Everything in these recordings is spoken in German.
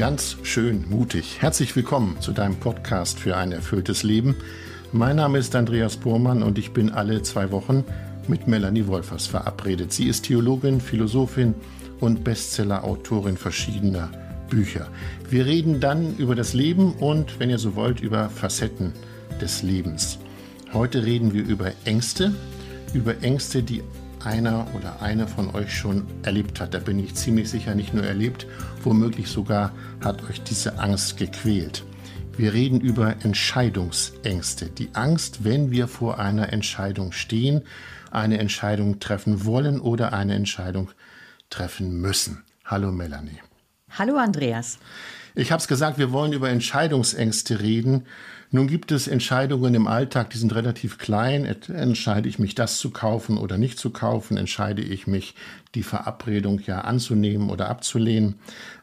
Ganz schön mutig. Herzlich willkommen zu deinem Podcast für ein erfülltes Leben. Mein Name ist Andreas Bormann und ich bin alle zwei Wochen mit Melanie Wolfers verabredet. Sie ist Theologin, Philosophin und Bestseller-Autorin verschiedener Bücher. Wir reden dann über das Leben und, wenn ihr so wollt, über Facetten des Lebens. Heute reden wir über Ängste, über Ängste, die einer oder eine von euch schon erlebt hat. Da bin ich ziemlich sicher nicht nur erlebt, womöglich sogar hat euch diese Angst gequält. Wir reden über Entscheidungsängste. Die Angst, wenn wir vor einer Entscheidung stehen, eine Entscheidung treffen wollen oder eine Entscheidung treffen müssen. Hallo Melanie. Hallo Andreas. Ich habe es gesagt, wir wollen über Entscheidungsängste reden. Nun gibt es Entscheidungen im Alltag, die sind relativ klein. Entscheide ich mich, das zu kaufen oder nicht zu kaufen? Entscheide ich mich, die Verabredung ja anzunehmen oder abzulehnen?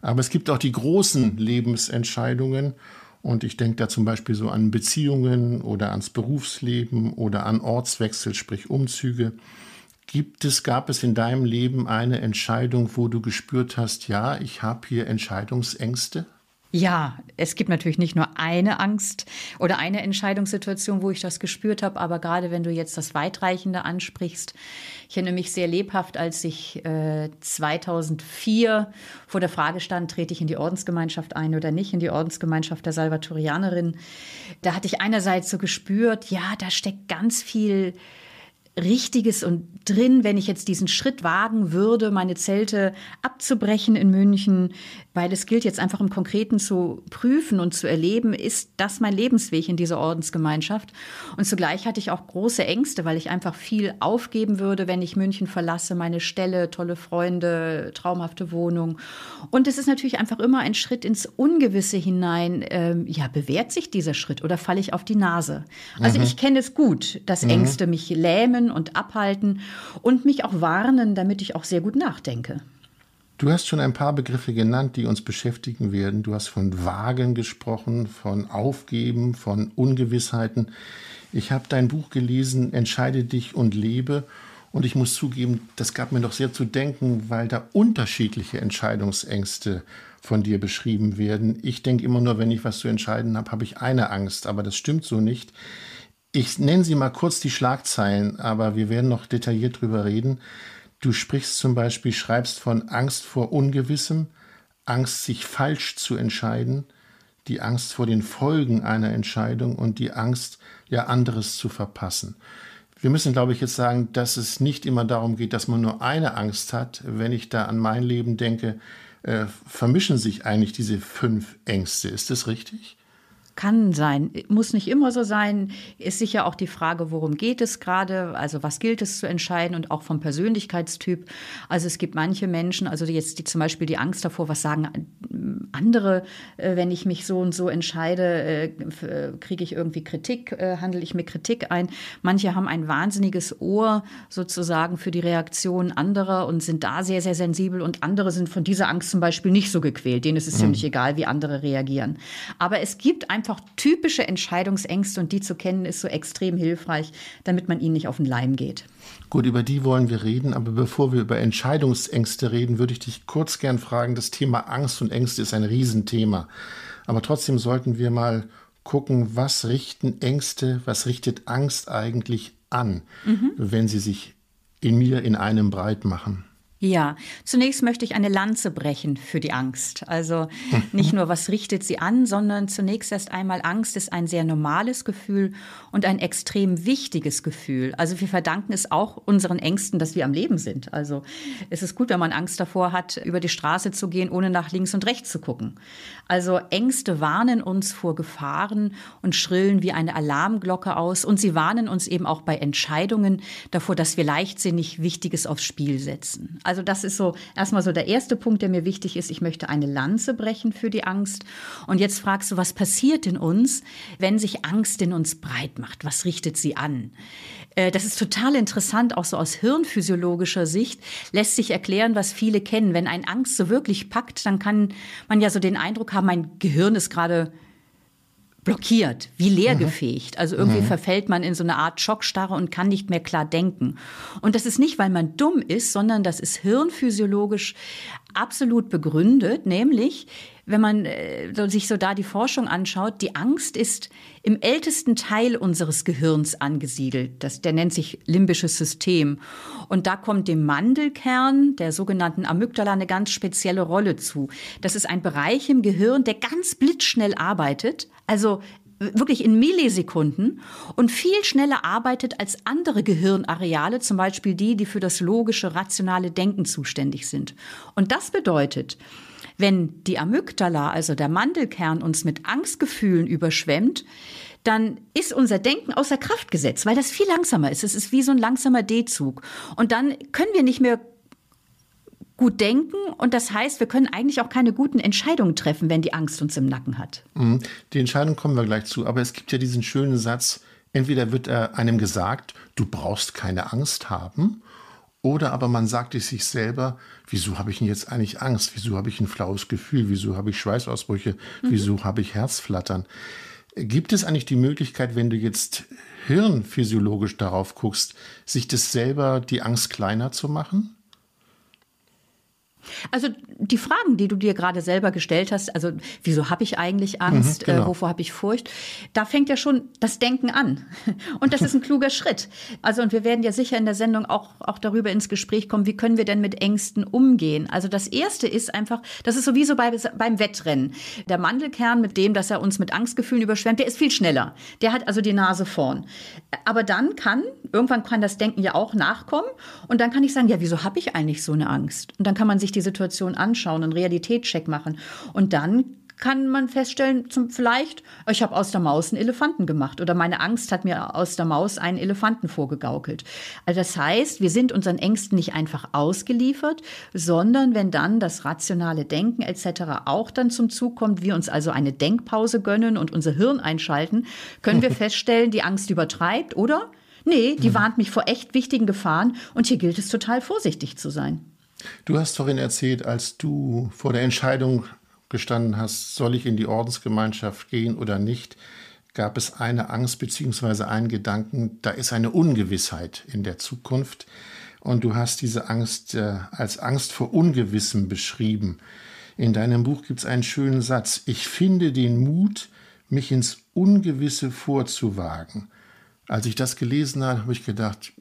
Aber es gibt auch die großen Lebensentscheidungen. Und ich denke da zum Beispiel so an Beziehungen oder ans Berufsleben oder an Ortswechsel, sprich Umzüge. Gibt es, gab es in deinem Leben eine Entscheidung, wo du gespürt hast, ja, ich habe hier Entscheidungsängste? Ja, es gibt natürlich nicht nur eine Angst oder eine Entscheidungssituation, wo ich das gespürt habe, aber gerade wenn du jetzt das Weitreichende ansprichst, ich erinnere mich sehr lebhaft, als ich äh, 2004 vor der Frage stand, trete ich in die Ordensgemeinschaft ein oder nicht, in die Ordensgemeinschaft der Salvatorianerin. Da hatte ich einerseits so gespürt, ja, da steckt ganz viel Richtiges und drin, wenn ich jetzt diesen Schritt wagen würde, meine Zelte abzubrechen in München, weil es gilt jetzt einfach im Konkreten zu prüfen und zu erleben, ist das mein Lebensweg in dieser Ordensgemeinschaft. Und zugleich hatte ich auch große Ängste, weil ich einfach viel aufgeben würde, wenn ich München verlasse, meine Stelle, tolle Freunde, traumhafte Wohnung. Und es ist natürlich einfach immer ein Schritt ins Ungewisse hinein. Ähm, ja, bewährt sich dieser Schritt oder falle ich auf die Nase? Also mhm. ich kenne es gut, dass mhm. Ängste mich lähmen und abhalten und mich auch warnen, damit ich auch sehr gut nachdenke. Du hast schon ein paar Begriffe genannt, die uns beschäftigen werden. Du hast von Wagen gesprochen, von Aufgeben, von Ungewissheiten. Ich habe dein Buch gelesen, Entscheide dich und lebe. Und ich muss zugeben, das gab mir doch sehr zu denken, weil da unterschiedliche Entscheidungsängste von dir beschrieben werden. Ich denke immer nur, wenn ich was zu entscheiden habe, habe ich eine Angst, aber das stimmt so nicht. Ich nenne sie mal kurz die Schlagzeilen, aber wir werden noch detailliert drüber reden. Du sprichst zum Beispiel, schreibst von Angst vor Ungewissem, Angst, sich falsch zu entscheiden, die Angst vor den Folgen einer Entscheidung und die Angst, ja anderes zu verpassen. Wir müssen, glaube ich, jetzt sagen, dass es nicht immer darum geht, dass man nur eine Angst hat. Wenn ich da an mein Leben denke, äh, vermischen sich eigentlich diese fünf Ängste. Ist das richtig? Kann sein, muss nicht immer so sein. Ist sicher auch die Frage, worum geht es gerade, also was gilt es zu entscheiden und auch vom Persönlichkeitstyp. Also es gibt manche Menschen, also jetzt die zum Beispiel die Angst davor, was sagen andere, äh, wenn ich mich so und so entscheide, äh, äh, kriege ich irgendwie Kritik, handle ich mir Kritik ein. Manche haben ein wahnsinniges Ohr sozusagen für die Reaktion anderer und sind da sehr, sehr sensibel und andere sind von dieser Angst zum Beispiel nicht so gequält. Denen ist es mhm. ziemlich egal, wie andere reagieren. Aber es gibt einfach einfach typische Entscheidungsängste und die zu kennen ist so extrem hilfreich, damit man ihnen nicht auf den Leim geht. Gut, über die wollen wir reden, aber bevor wir über Entscheidungsängste reden, würde ich dich kurz gern fragen, das Thema Angst und Ängste ist ein Riesenthema. Aber trotzdem sollten wir mal gucken, was richten Ängste, was richtet Angst eigentlich an, mhm. wenn sie sich in mir in einem breit machen. Ja, zunächst möchte ich eine Lanze brechen für die Angst. Also nicht nur, was richtet sie an, sondern zunächst erst einmal, Angst ist ein sehr normales Gefühl und ein extrem wichtiges Gefühl. Also wir verdanken es auch unseren Ängsten, dass wir am Leben sind. Also es ist gut, wenn man Angst davor hat, über die Straße zu gehen, ohne nach links und rechts zu gucken. Also Ängste warnen uns vor Gefahren und schrillen wie eine Alarmglocke aus. Und sie warnen uns eben auch bei Entscheidungen davor, dass wir leichtsinnig Wichtiges aufs Spiel setzen. Also das ist so erstmal so der erste Punkt, der mir wichtig ist. Ich möchte eine Lanze brechen für die Angst. Und jetzt fragst du, was passiert in uns, wenn sich Angst in uns breit macht? Was richtet sie an? Äh, das ist total interessant, auch so aus hirnphysiologischer Sicht lässt sich erklären, was viele kennen. Wenn ein Angst so wirklich packt, dann kann man ja so den Eindruck haben, mein Gehirn ist gerade blockiert, wie leergefegt. Mhm. Also irgendwie mhm. verfällt man in so eine Art Schockstarre und kann nicht mehr klar denken. Und das ist nicht, weil man dumm ist, sondern das ist hirnphysiologisch absolut begründet, nämlich wenn man äh, sich so da die Forschung anschaut, die Angst ist im ältesten Teil unseres Gehirns angesiedelt. Das, der nennt sich limbisches System. Und da kommt dem Mandelkern, der sogenannten Amygdala, eine ganz spezielle Rolle zu. Das ist ein Bereich im Gehirn, der ganz blitzschnell arbeitet. Also wirklich in Millisekunden und viel schneller arbeitet als andere Gehirnareale, zum Beispiel die, die für das logische, rationale Denken zuständig sind. Und das bedeutet, wenn die Amygdala, also der Mandelkern, uns mit Angstgefühlen überschwemmt, dann ist unser Denken außer Kraft gesetzt, weil das viel langsamer ist. Es ist wie so ein langsamer D-Zug. Und dann können wir nicht mehr gut denken und das heißt, wir können eigentlich auch keine guten Entscheidungen treffen, wenn die Angst uns im Nacken hat. Mhm. Die Entscheidung kommen wir gleich zu, aber es gibt ja diesen schönen Satz, entweder wird einem gesagt, du brauchst keine Angst haben, oder aber man sagt es sich selber, wieso habe ich denn jetzt eigentlich Angst? Wieso habe ich ein flaues Gefühl? Wieso habe ich Schweißausbrüche? Mhm. Wieso habe ich Herzflattern? Gibt es eigentlich die Möglichkeit, wenn du jetzt hirnphysiologisch darauf guckst, sich das selber die Angst kleiner zu machen? Also die Fragen, die du dir gerade selber gestellt hast, also wieso habe ich eigentlich Angst, mhm, genau. äh, wovor habe ich Furcht, da fängt ja schon das Denken an. Und das ist ein kluger Schritt. Also und wir werden ja sicher in der Sendung auch, auch darüber ins Gespräch kommen, wie können wir denn mit Ängsten umgehen. Also das Erste ist einfach, das ist sowieso bei, beim Wettrennen. Der Mandelkern mit dem, dass er uns mit Angstgefühlen überschwemmt, der ist viel schneller. Der hat also die Nase vorn. Aber dann kann, irgendwann kann das Denken ja auch nachkommen und dann kann ich sagen, ja, wieso habe ich eigentlich so eine Angst? Und dann kann man sich die Situation anschauen, einen Realitätscheck machen. Und dann kann man feststellen, zum, vielleicht, ich habe aus der Maus einen Elefanten gemacht oder meine Angst hat mir aus der Maus einen Elefanten vorgegaukelt. Also das heißt, wir sind unseren Ängsten nicht einfach ausgeliefert, sondern wenn dann das rationale Denken etc. auch dann zum Zug kommt, wir uns also eine Denkpause gönnen und unser Hirn einschalten, können wir feststellen, die Angst übertreibt oder nee, die mhm. warnt mich vor echt wichtigen Gefahren und hier gilt es total vorsichtig zu sein. Du hast vorhin erzählt, als du vor der Entscheidung gestanden hast, soll ich in die Ordensgemeinschaft gehen oder nicht, gab es eine Angst bzw. einen Gedanken, da ist eine Ungewissheit in der Zukunft. Und du hast diese Angst äh, als Angst vor Ungewissem beschrieben. In deinem Buch gibt es einen schönen Satz. Ich finde den Mut, mich ins Ungewisse vorzuwagen. Als ich das gelesen habe, habe ich gedacht,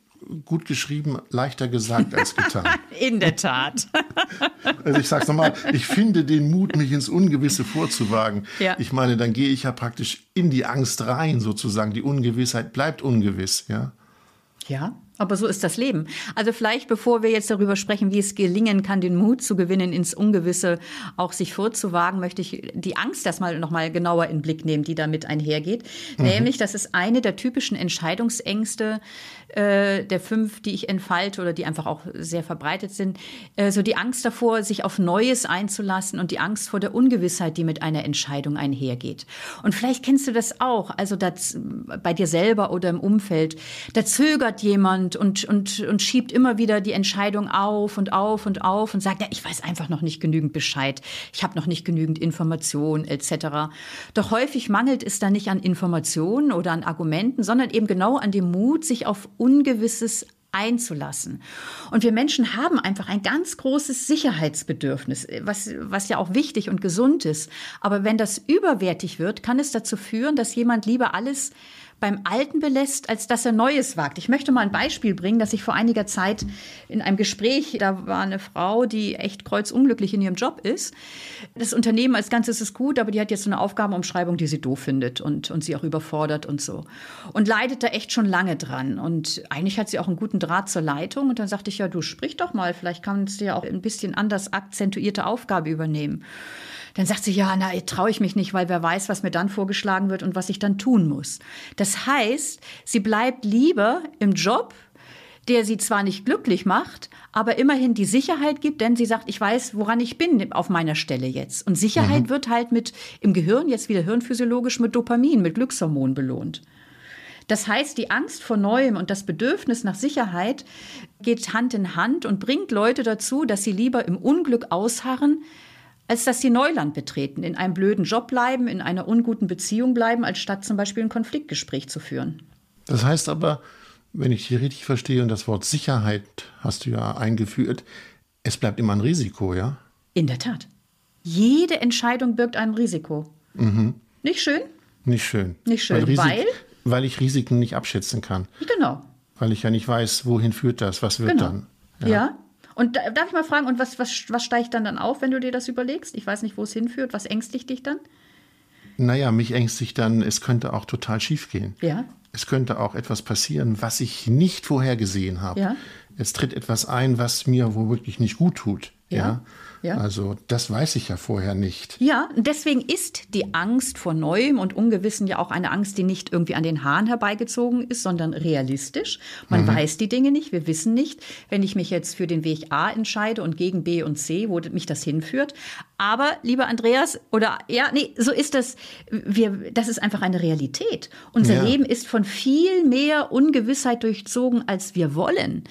gut geschrieben, leichter gesagt als getan. In der Tat. also ich sage es nochmal, ich finde den Mut, mich ins Ungewisse vorzuwagen. Ja. Ich meine, dann gehe ich ja praktisch in die Angst rein, sozusagen. Die Ungewissheit bleibt ungewiss, ja. Ja, aber so ist das Leben. Also vielleicht, bevor wir jetzt darüber sprechen, wie es gelingen kann, den Mut zu gewinnen, ins Ungewisse auch sich vorzuwagen, möchte ich die Angst erstmal noch mal genauer in den Blick nehmen, die damit einhergeht. Mhm. Nämlich, das ist eine der typischen Entscheidungsängste äh, der fünf, die ich entfalte oder die einfach auch sehr verbreitet sind. Äh, so die Angst davor, sich auf Neues einzulassen und die Angst vor der Ungewissheit, die mit einer Entscheidung einhergeht. Und vielleicht kennst du das auch, also das, bei dir selber oder im Umfeld. Da zögert jemand und, und, und, und schiebt immer wieder die Entscheidung auf und auf und auf und sagt, ja, ich weiß einfach noch nicht genügend Bescheid, ich habe noch nicht genügend Informationen etc. Doch häufig mangelt es da nicht an Informationen oder an Argumenten, sondern eben genau an dem Mut, sich auf Ungewisses einzulassen. Und wir Menschen haben einfach ein ganz großes Sicherheitsbedürfnis, was, was ja auch wichtig und gesund ist. Aber wenn das überwertig wird, kann es dazu führen, dass jemand lieber alles beim Alten belässt, als dass er Neues wagt. Ich möchte mal ein Beispiel bringen, dass ich vor einiger Zeit in einem Gespräch, da war eine Frau, die echt kreuzunglücklich in ihrem Job ist. Das Unternehmen als Ganzes ist gut, aber die hat jetzt so eine Aufgabenumschreibung, die sie doof findet und, und sie auch überfordert und so. Und leidet da echt schon lange dran. Und eigentlich hat sie auch einen guten Draht zur Leitung. Und dann sagte ich, ja, du sprich doch mal, vielleicht kannst du ja auch ein bisschen anders akzentuierte Aufgabe übernehmen. Dann sagt sie, ja, na, traue ich mich nicht, weil wer weiß, was mir dann vorgeschlagen wird und was ich dann tun muss. Das heißt, sie bleibt lieber im Job, der sie zwar nicht glücklich macht, aber immerhin die Sicherheit gibt, denn sie sagt, ich weiß, woran ich bin auf meiner Stelle jetzt. Und Sicherheit mhm. wird halt mit im Gehirn, jetzt wieder hirnphysiologisch, mit Dopamin, mit Glückshormon belohnt. Das heißt, die Angst vor Neuem und das Bedürfnis nach Sicherheit geht Hand in Hand und bringt Leute dazu, dass sie lieber im Unglück ausharren, als dass sie Neuland betreten, in einem blöden Job bleiben, in einer unguten Beziehung bleiben, als statt zum Beispiel ein Konfliktgespräch zu führen. Das heißt aber, wenn ich hier richtig verstehe, und das Wort Sicherheit hast du ja eingeführt, es bleibt immer ein Risiko, ja? In der Tat. Jede Entscheidung birgt ein Risiko. Mhm. Nicht schön? Nicht schön. Nicht schön, weil, Risik, weil? Weil ich Risiken nicht abschätzen kann. Genau. Weil ich ja nicht weiß, wohin führt das, was wird genau. dann. Ja. ja. Und darf ich mal fragen, und was, was, was steigt dann dann auf, wenn du dir das überlegst? Ich weiß nicht, wo es hinführt. Was ängstigt dich dann? Naja, mich ängstigt dann, es könnte auch total schief gehen. Ja. Es könnte auch etwas passieren, was ich nicht vorhergesehen habe. Ja. Es tritt etwas ein, was mir womöglich nicht gut tut. Ja. ja. Ja. Also das weiß ich ja vorher nicht. Ja, deswegen ist die Angst vor Neuem und Ungewissen ja auch eine Angst, die nicht irgendwie an den Haaren herbeigezogen ist, sondern realistisch. Man mhm. weiß die Dinge nicht, wir wissen nicht, wenn ich mich jetzt für den Weg A entscheide und gegen B und C, wo mich das hinführt. Aber, lieber Andreas, oder ja, nee, so ist das. Wir, das ist einfach eine Realität. Unser ja. Leben ist von viel mehr Ungewissheit durchzogen, als wir wollen.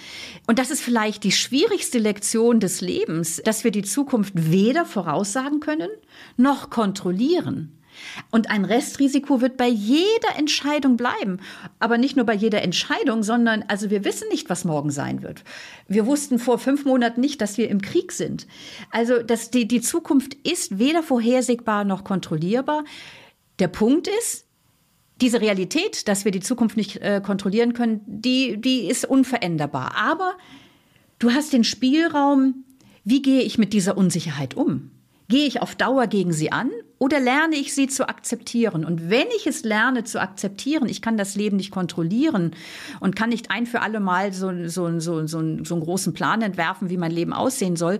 Und das ist vielleicht die schwierigste Lektion des Lebens, dass wir die Zukunft weder voraussagen können noch kontrollieren. Und ein Restrisiko wird bei jeder Entscheidung bleiben. Aber nicht nur bei jeder Entscheidung, sondern also wir wissen nicht, was morgen sein wird. Wir wussten vor fünf Monaten nicht, dass wir im Krieg sind. Also dass die, die Zukunft ist weder vorhersehbar noch kontrollierbar. Der Punkt ist, diese Realität, dass wir die Zukunft nicht äh, kontrollieren können, die, die ist unveränderbar. Aber du hast den Spielraum, wie gehe ich mit dieser Unsicherheit um? Gehe ich auf Dauer gegen sie an oder lerne ich sie zu akzeptieren? Und wenn ich es lerne zu akzeptieren, ich kann das Leben nicht kontrollieren und kann nicht ein für alle Mal so, so, so, so, so einen großen Plan entwerfen, wie mein Leben aussehen soll.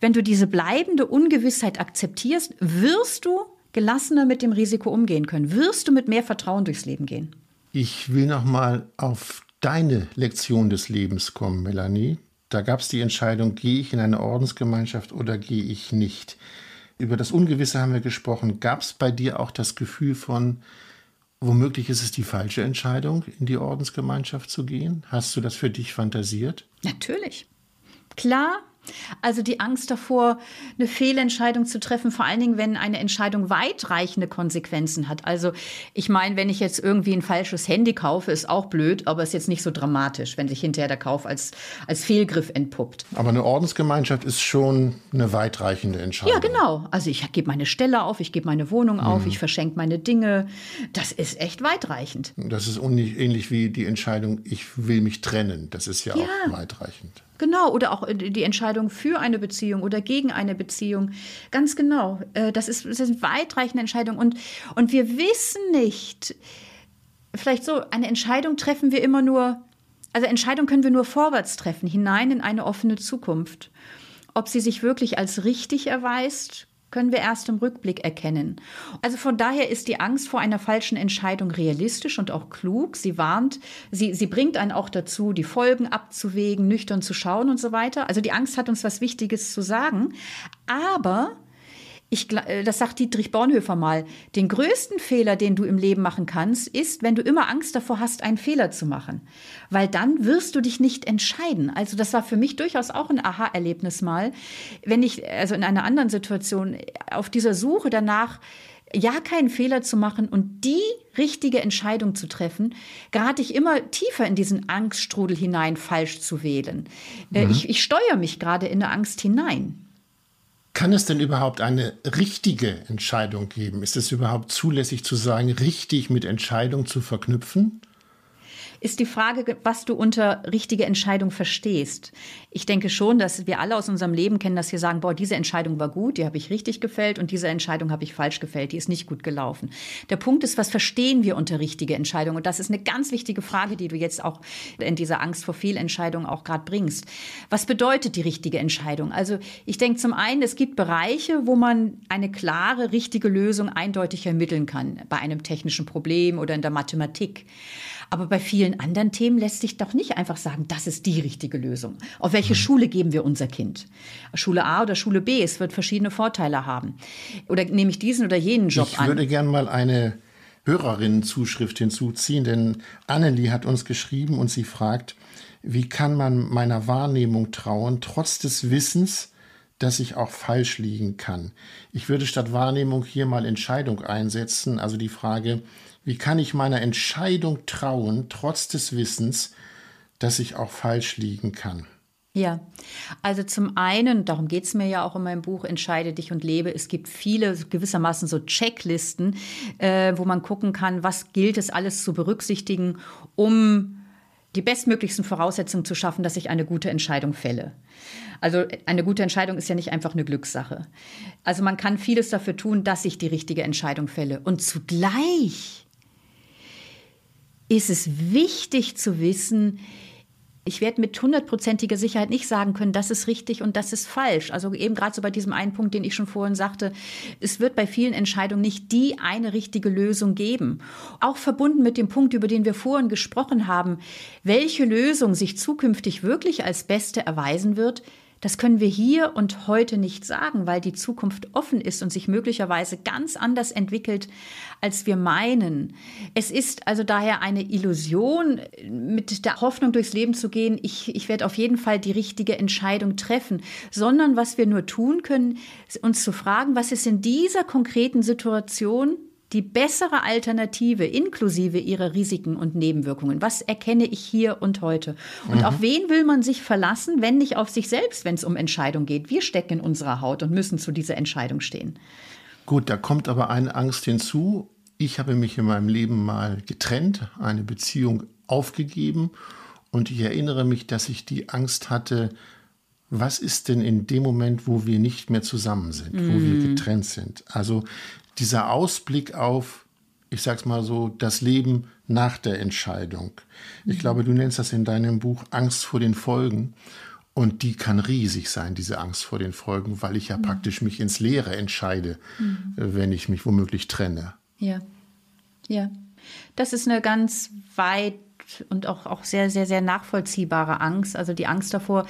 Wenn du diese bleibende Ungewissheit akzeptierst, wirst du gelassener mit dem Risiko umgehen können, wirst du mit mehr Vertrauen durchs Leben gehen. Ich will noch mal auf deine Lektion des Lebens kommen, Melanie. Da gab es die Entscheidung, gehe ich in eine Ordensgemeinschaft oder gehe ich nicht. Über das Ungewisse haben wir gesprochen. Gab es bei dir auch das Gefühl von, womöglich ist es die falsche Entscheidung, in die Ordensgemeinschaft zu gehen? Hast du das für dich fantasiert? Natürlich. Klar also die Angst davor, eine Fehlentscheidung zu treffen, vor allen Dingen, wenn eine Entscheidung weitreichende Konsequenzen hat. Also ich meine, wenn ich jetzt irgendwie ein falsches Handy kaufe, ist auch blöd, aber ist jetzt nicht so dramatisch, wenn sich hinterher der Kauf als, als Fehlgriff entpuppt. Aber eine Ordensgemeinschaft ist schon eine weitreichende Entscheidung. Ja, genau. Also ich gebe meine Stelle auf, ich gebe meine Wohnung auf, mhm. ich verschenke meine Dinge. Das ist echt weitreichend. Das ist ähnlich wie die Entscheidung, ich will mich trennen. Das ist ja, ja. auch weitreichend. Genau, oder auch die Entscheidung für eine Beziehung oder gegen eine Beziehung. Ganz genau. Äh, das, ist, das sind weitreichende Entscheidungen. Und, und wir wissen nicht, vielleicht so, eine Entscheidung treffen wir immer nur, also Entscheidung können wir nur vorwärts treffen, hinein in eine offene Zukunft. Ob sie sich wirklich als richtig erweist, können wir erst im Rückblick erkennen. Also von daher ist die Angst vor einer falschen Entscheidung realistisch und auch klug. Sie warnt, sie, sie bringt einen auch dazu, die Folgen abzuwägen, nüchtern zu schauen und so weiter. Also die Angst hat uns was Wichtiges zu sagen. Aber ich, äh, das sagt Dietrich Bornhöfer mal, den größten Fehler, den du im Leben machen kannst, ist, wenn du immer Angst davor hast, einen Fehler zu machen. Weil dann wirst du dich nicht entscheiden. Also das war für mich durchaus auch ein Aha-Erlebnis mal, wenn ich also in einer anderen Situation auf dieser Suche danach, ja keinen Fehler zu machen und die richtige Entscheidung zu treffen, gerate ich immer tiefer in diesen Angststrudel hinein, falsch zu wählen. Äh, mhm. Ich, ich steuere mich gerade in eine Angst hinein. Kann es denn überhaupt eine richtige Entscheidung geben? Ist es überhaupt zulässig zu sagen, richtig mit Entscheidung zu verknüpfen? Ist die Frage, was du unter richtige Entscheidung verstehst. Ich denke schon, dass wir alle aus unserem Leben kennen, dass wir sagen, boah, diese Entscheidung war gut, die habe ich richtig gefällt und diese Entscheidung habe ich falsch gefällt, die ist nicht gut gelaufen. Der Punkt ist, was verstehen wir unter richtige Entscheidung? Und das ist eine ganz wichtige Frage, die du jetzt auch in dieser Angst vor Fehlentscheidungen auch gerade bringst. Was bedeutet die richtige Entscheidung? Also ich denke zum einen, es gibt Bereiche, wo man eine klare, richtige Lösung eindeutig ermitteln kann, bei einem technischen Problem oder in der Mathematik. Aber bei vielen anderen Themen lässt sich doch nicht einfach sagen, das ist die richtige Lösung. Auf welche mhm. Schule geben wir unser Kind? Schule A oder Schule B? Es wird verschiedene Vorteile haben. Oder nehme ich diesen oder jenen Job ich an? Ich würde gerne mal eine Hörerinnenzuschrift hinzuziehen, denn Annelie hat uns geschrieben und sie fragt, wie kann man meiner Wahrnehmung trauen, trotz des Wissens, dass ich auch falsch liegen kann. Ich würde statt Wahrnehmung hier mal Entscheidung einsetzen, also die Frage, wie kann ich meiner Entscheidung trauen, trotz des Wissens, dass ich auch falsch liegen kann? Ja, also zum einen, darum geht es mir ja auch in meinem Buch Entscheide dich und lebe. Es gibt viele gewissermaßen so Checklisten, äh, wo man gucken kann, was gilt es alles zu berücksichtigen, um die bestmöglichsten Voraussetzungen zu schaffen, dass ich eine gute Entscheidung fälle. Also eine gute Entscheidung ist ja nicht einfach eine Glückssache. Also man kann vieles dafür tun, dass ich die richtige Entscheidung fälle. Und zugleich ist es wichtig zu wissen, ich werde mit hundertprozentiger Sicherheit nicht sagen können, das ist richtig und das ist falsch. Also eben gerade so bei diesem einen Punkt, den ich schon vorhin sagte, es wird bei vielen Entscheidungen nicht die eine richtige Lösung geben. Auch verbunden mit dem Punkt, über den wir vorhin gesprochen haben, welche Lösung sich zukünftig wirklich als beste erweisen wird, das können wir hier und heute nicht sagen, weil die Zukunft offen ist und sich möglicherweise ganz anders entwickelt, als wir meinen. Es ist also daher eine Illusion, mit der Hoffnung durchs Leben zu gehen, ich, ich werde auf jeden Fall die richtige Entscheidung treffen, sondern was wir nur tun können, uns zu fragen, was ist in dieser konkreten Situation die bessere Alternative inklusive ihrer Risiken und Nebenwirkungen? Was erkenne ich hier und heute? Und mhm. auf wen will man sich verlassen, wenn nicht auf sich selbst, wenn es um Entscheidungen geht? Wir stecken in unserer Haut und müssen zu dieser Entscheidung stehen. Gut, da kommt aber eine Angst hinzu. Ich habe mich in meinem Leben mal getrennt, eine Beziehung aufgegeben und ich erinnere mich, dass ich die Angst hatte, was ist denn in dem Moment, wo wir nicht mehr zusammen sind, mm. wo wir mhm. getrennt sind? Also dieser Ausblick auf, ich sag's mal so, das Leben nach der Entscheidung. Ich mhm. glaube, du nennst das in deinem Buch Angst vor den Folgen. Und die kann riesig sein, diese Angst vor den Folgen, weil ich ja mhm. praktisch mich ins Leere entscheide, mhm. Äh, wenn ich mich womöglich trenne. Ja, ja. Das ist eine ganz weit und auch, auch sehr, sehr, sehr nachvollziehbare Angst. Also die Angst davor,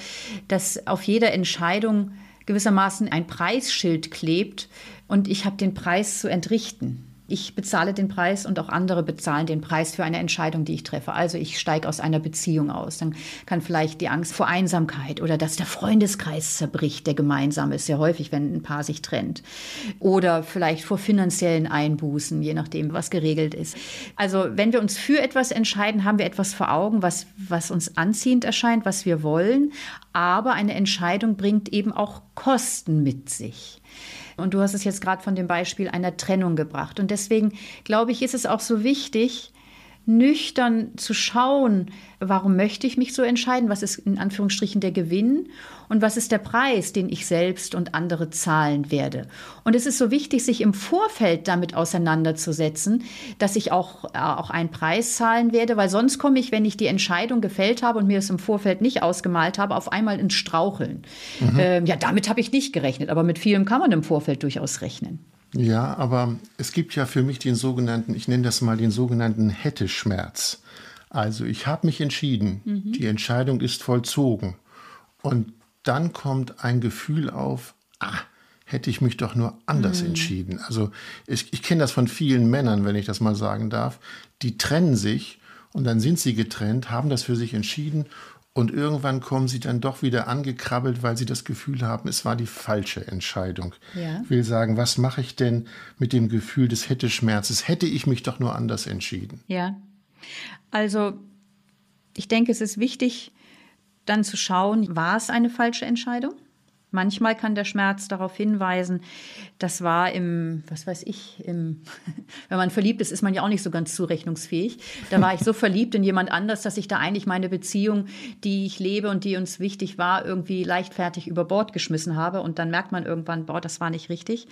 dass auf jeder Entscheidung gewissermaßen ein Preisschild klebt und ich habe den Preis zu entrichten. Ich bezahle den Preis und auch andere bezahlen den Preis für eine Entscheidung, die ich treffe. Also ich steige aus einer Beziehung aus. Dann kann vielleicht die Angst vor Einsamkeit oder dass der Freundeskreis zerbricht, der gemeinsam ist, sehr häufig, wenn ein Paar sich trennt. Oder vielleicht vor finanziellen Einbußen, je nachdem, was geregelt ist. Also wenn wir uns für etwas entscheiden, haben wir etwas vor Augen, was, was uns anziehend erscheint, was wir wollen. Aber eine Entscheidung bringt eben auch Kosten mit sich. Und du hast es jetzt gerade von dem Beispiel einer Trennung gebracht. Und deswegen glaube ich, ist es auch so wichtig, nüchtern zu schauen, warum möchte ich mich so entscheiden, was ist in Anführungsstrichen der Gewinn und was ist der Preis, den ich selbst und andere zahlen werde. Und es ist so wichtig, sich im Vorfeld damit auseinanderzusetzen, dass ich auch, äh, auch einen Preis zahlen werde, weil sonst komme ich, wenn ich die Entscheidung gefällt habe und mir es im Vorfeld nicht ausgemalt habe, auf einmal ins Straucheln. Mhm. Ähm, ja, damit habe ich nicht gerechnet, aber mit vielem kann man im Vorfeld durchaus rechnen. Ja, aber es gibt ja für mich den sogenannten, ich nenne das mal den sogenannten Hätte-Schmerz. Also ich habe mich entschieden, mhm. die Entscheidung ist vollzogen. Und dann kommt ein Gefühl auf, ah, hätte ich mich doch nur anders mhm. entschieden. Also ich, ich kenne das von vielen Männern, wenn ich das mal sagen darf, die trennen sich und dann sind sie getrennt, haben das für sich entschieden und irgendwann kommen sie dann doch wieder angekrabbelt, weil sie das Gefühl haben, es war die falsche Entscheidung. Ja. Ich will sagen, was mache ich denn mit dem Gefühl des Hätte-Schmerzes? Hätte ich mich doch nur anders entschieden. Ja. Also, ich denke, es ist wichtig, dann zu schauen, war es eine falsche Entscheidung? Manchmal kann der Schmerz darauf hinweisen, das war im, was weiß ich, im, wenn man verliebt ist, ist man ja auch nicht so ganz zurechnungsfähig. Da war ich so verliebt in jemand anders, dass ich da eigentlich meine Beziehung, die ich lebe und die uns wichtig war, irgendwie leichtfertig über Bord geschmissen habe. Und dann merkt man irgendwann, boah, das war nicht richtig.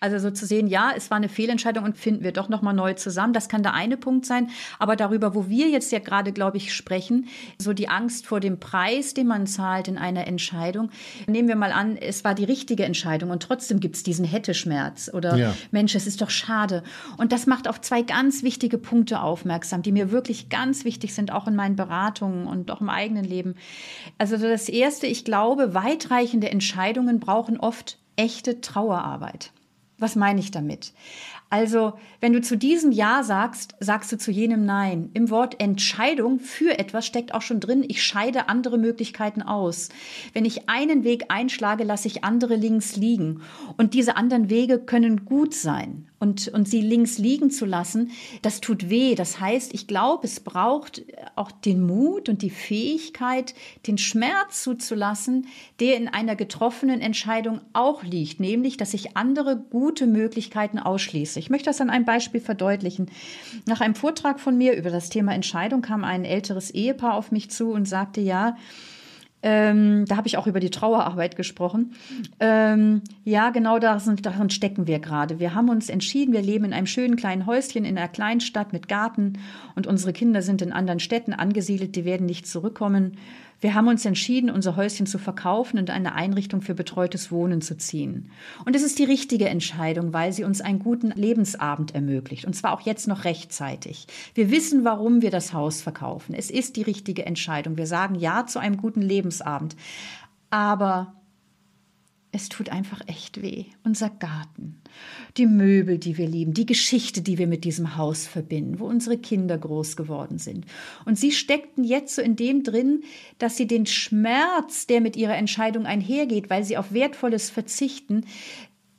Also so zu sehen, ja, es war eine Fehlentscheidung und finden wir doch nochmal neu zusammen. Das kann der eine Punkt sein. Aber darüber, wo wir jetzt ja gerade, glaube ich, sprechen, so die Angst vor dem Preis, den man zahlt in einer Entscheidung. Nehmen wir mal an, es war die richtige Entscheidung und trotzdem gibt es diesen Hätte-Schmerz oder ja. Mensch, es ist doch schade. Und das macht auf zwei ganz wichtige Punkte aufmerksam, die mir wirklich ganz wichtig sind, auch in meinen Beratungen und auch im eigenen Leben. Also das Erste, ich glaube, weitreichende Entscheidungen brauchen oft echte Trauerarbeit. Was meine ich damit? Also, wenn du zu diesem Ja sagst, sagst du zu jenem Nein. Im Wort Entscheidung für etwas steckt auch schon drin, ich scheide andere Möglichkeiten aus. Wenn ich einen Weg einschlage, lasse ich andere links liegen. Und diese anderen Wege können gut sein. Und, und sie links liegen zu lassen, das tut weh. Das heißt, ich glaube, es braucht auch den Mut und die Fähigkeit, den Schmerz zuzulassen, der in einer getroffenen Entscheidung auch liegt, nämlich, dass ich andere gute Möglichkeiten ausschließe. Ich möchte das an einem Beispiel verdeutlichen. Nach einem Vortrag von mir über das Thema Entscheidung kam ein älteres Ehepaar auf mich zu und sagte, ja, ähm, da habe ich auch über die Trauerarbeit gesprochen. Ähm, ja, genau darin, darin stecken wir gerade. Wir haben uns entschieden, wir leben in einem schönen kleinen Häuschen in einer kleinen Stadt mit Garten und unsere Kinder sind in anderen Städten angesiedelt, die werden nicht zurückkommen. Wir haben uns entschieden, unser Häuschen zu verkaufen und eine Einrichtung für betreutes Wohnen zu ziehen. Und es ist die richtige Entscheidung, weil sie uns einen guten Lebensabend ermöglicht. Und zwar auch jetzt noch rechtzeitig. Wir wissen, warum wir das Haus verkaufen. Es ist die richtige Entscheidung. Wir sagen Ja zu einem guten Lebensabend. Aber es tut einfach echt weh. Unser Garten, die Möbel, die wir lieben, die Geschichte, die wir mit diesem Haus verbinden, wo unsere Kinder groß geworden sind. Und sie steckten jetzt so in dem drin, dass sie den Schmerz, der mit ihrer Entscheidung einhergeht, weil sie auf Wertvolles verzichten,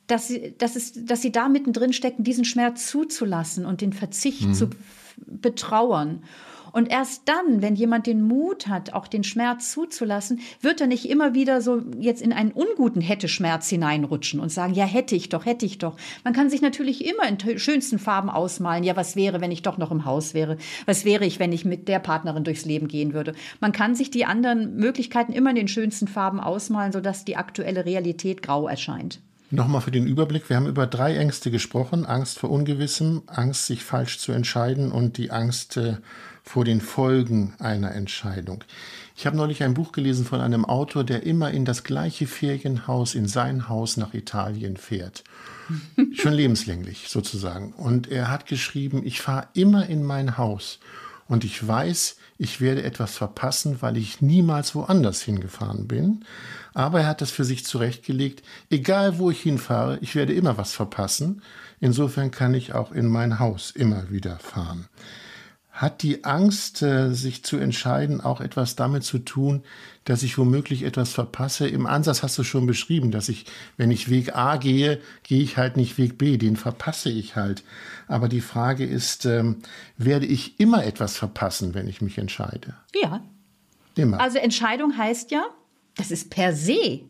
dass sie, dass es, dass sie da mittendrin stecken, diesen Schmerz zuzulassen und den Verzicht mhm. zu betrauern. Und erst dann, wenn jemand den Mut hat, auch den Schmerz zuzulassen, wird er nicht immer wieder so jetzt in einen unguten Hätte-Schmerz hineinrutschen und sagen, ja, hätte ich doch, hätte ich doch. Man kann sich natürlich immer in schönsten Farben ausmalen, ja, was wäre, wenn ich doch noch im Haus wäre? Was wäre ich, wenn ich mit der Partnerin durchs Leben gehen würde? Man kann sich die anderen Möglichkeiten immer in den schönsten Farben ausmalen, sodass die aktuelle Realität grau erscheint. Nochmal für den Überblick. Wir haben über drei Ängste gesprochen. Angst vor Ungewissem, Angst, sich falsch zu entscheiden und die Angst äh, vor den Folgen einer Entscheidung. Ich habe neulich ein Buch gelesen von einem Autor, der immer in das gleiche Ferienhaus, in sein Haus nach Italien fährt. Schon lebenslänglich sozusagen. Und er hat geschrieben, ich fahre immer in mein Haus und ich weiß, ich werde etwas verpassen, weil ich niemals woanders hingefahren bin. Aber er hat das für sich zurechtgelegt, egal wo ich hinfahre, ich werde immer was verpassen. Insofern kann ich auch in mein Haus immer wieder fahren. Hat die Angst, äh, sich zu entscheiden, auch etwas damit zu tun, dass ich womöglich etwas verpasse? Im Ansatz hast du schon beschrieben, dass ich, wenn ich Weg A gehe, gehe ich halt nicht Weg B, den verpasse ich halt. Aber die Frage ist, ähm, werde ich immer etwas verpassen, wenn ich mich entscheide? Ja. Immer. Also Entscheidung heißt ja, das ist per se.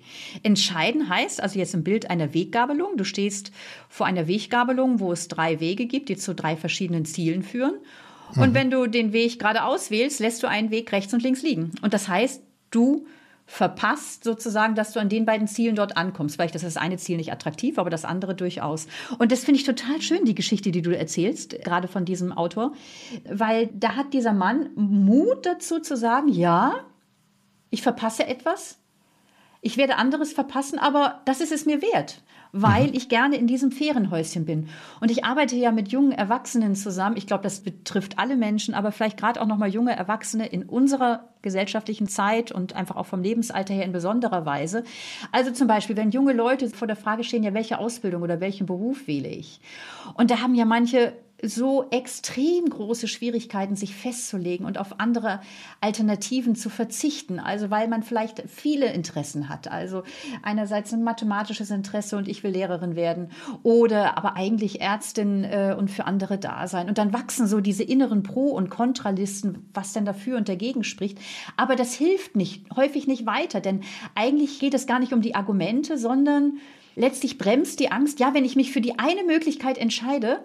Entscheiden heißt, also jetzt im Bild einer Weggabelung, du stehst vor einer Weggabelung, wo es drei Wege gibt, die zu drei verschiedenen Zielen führen. Und mhm. wenn du den Weg geradeaus wählst, lässt du einen Weg rechts und links liegen. Und das heißt, du verpasst sozusagen, dass du an den beiden Zielen dort ankommst. Vielleicht ist das eine Ziel nicht attraktiv, aber das andere durchaus. Und das finde ich total schön, die Geschichte, die du erzählst, gerade von diesem Autor, weil da hat dieser Mann Mut dazu zu sagen, ja, ich verpasse etwas, ich werde anderes verpassen, aber das ist es mir wert weil mhm. ich gerne in diesem Ferienhäuschen bin. Und ich arbeite ja mit jungen Erwachsenen zusammen. Ich glaube, das betrifft alle Menschen, aber vielleicht gerade auch noch mal junge Erwachsene in unserer gesellschaftlichen Zeit und einfach auch vom Lebensalter her in besonderer Weise. Also zum Beispiel, wenn junge Leute vor der Frage stehen, ja, welche Ausbildung oder welchen Beruf wähle ich? Und da haben ja manche so extrem große Schwierigkeiten, sich festzulegen und auf andere Alternativen zu verzichten. Also weil man vielleicht viele Interessen hat. Also einerseits ein mathematisches Interesse und ich will Lehrerin werden oder aber eigentlich Ärztin äh, und für andere da sein. Und dann wachsen so diese inneren Pro- und Kontralisten, was denn dafür und dagegen spricht. Aber das hilft nicht, häufig nicht weiter, denn eigentlich geht es gar nicht um die Argumente, sondern letztlich bremst die Angst, ja, wenn ich mich für die eine Möglichkeit entscheide,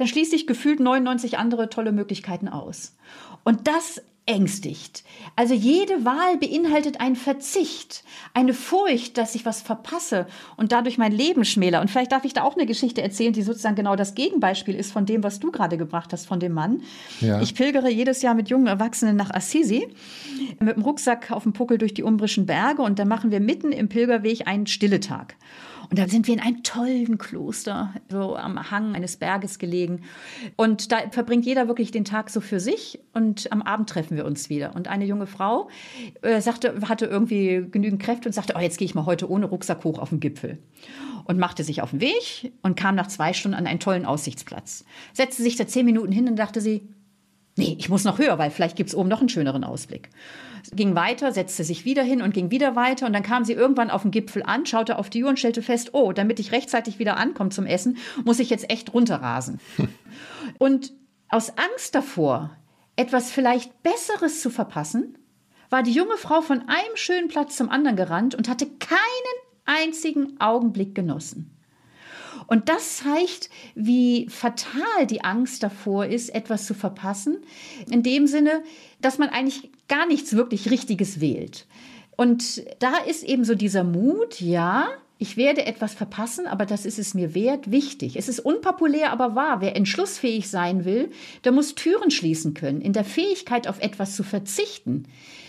dann schließe ich gefühlt 99 andere tolle Möglichkeiten aus. Und das ängstigt. Also jede Wahl beinhaltet einen Verzicht, eine Furcht, dass ich was verpasse und dadurch mein Leben schmäler. Und vielleicht darf ich da auch eine Geschichte erzählen, die sozusagen genau das Gegenbeispiel ist von dem, was du gerade gebracht hast, von dem Mann. Ja. Ich pilgere jedes Jahr mit jungen Erwachsenen nach Assisi mit dem Rucksack auf dem Puckel durch die umbrischen Berge und dann machen wir mitten im Pilgerweg einen Stilletag. Und dann sind wir in einem tollen Kloster, so am Hang eines Berges gelegen. Und da verbringt jeder wirklich den Tag so für sich und am Abend treffen wir uns wieder. Und eine junge Frau äh, sagte, hatte irgendwie genügend Kräfte und sagte, oh, jetzt gehe ich mal heute ohne Rucksack hoch auf den Gipfel und machte sich auf den Weg und kam nach zwei Stunden an einen tollen Aussichtsplatz. Setzte sich da zehn Minuten hin und dachte sie, Nee, ich muss noch höher, weil vielleicht gibt es oben noch einen schöneren Ausblick. Ging weiter, setzte sich wieder hin und ging wieder weiter. Und dann kam sie irgendwann auf den Gipfel an, schaute auf die Uhr und stellte fest, oh, damit ich rechtzeitig wieder ankomme zum Essen, muss ich jetzt echt runterrasen. und aus Angst davor, etwas vielleicht Besseres zu verpassen, war die junge Frau von einem schönen Platz zum anderen gerannt und hatte keinen einzigen Augenblick genossen. Und das zeigt, wie fatal die Angst davor ist, etwas zu verpassen. In dem Sinne, dass man eigentlich gar nichts wirklich Richtiges wählt. Und da ist eben so dieser Mut, ja, ich werde etwas verpassen, aber das ist es mir wert, wichtig. Es ist unpopulär, aber wahr. Wer entschlussfähig sein will, der muss Türen schließen können. In der Fähigkeit, auf etwas zu verzichten,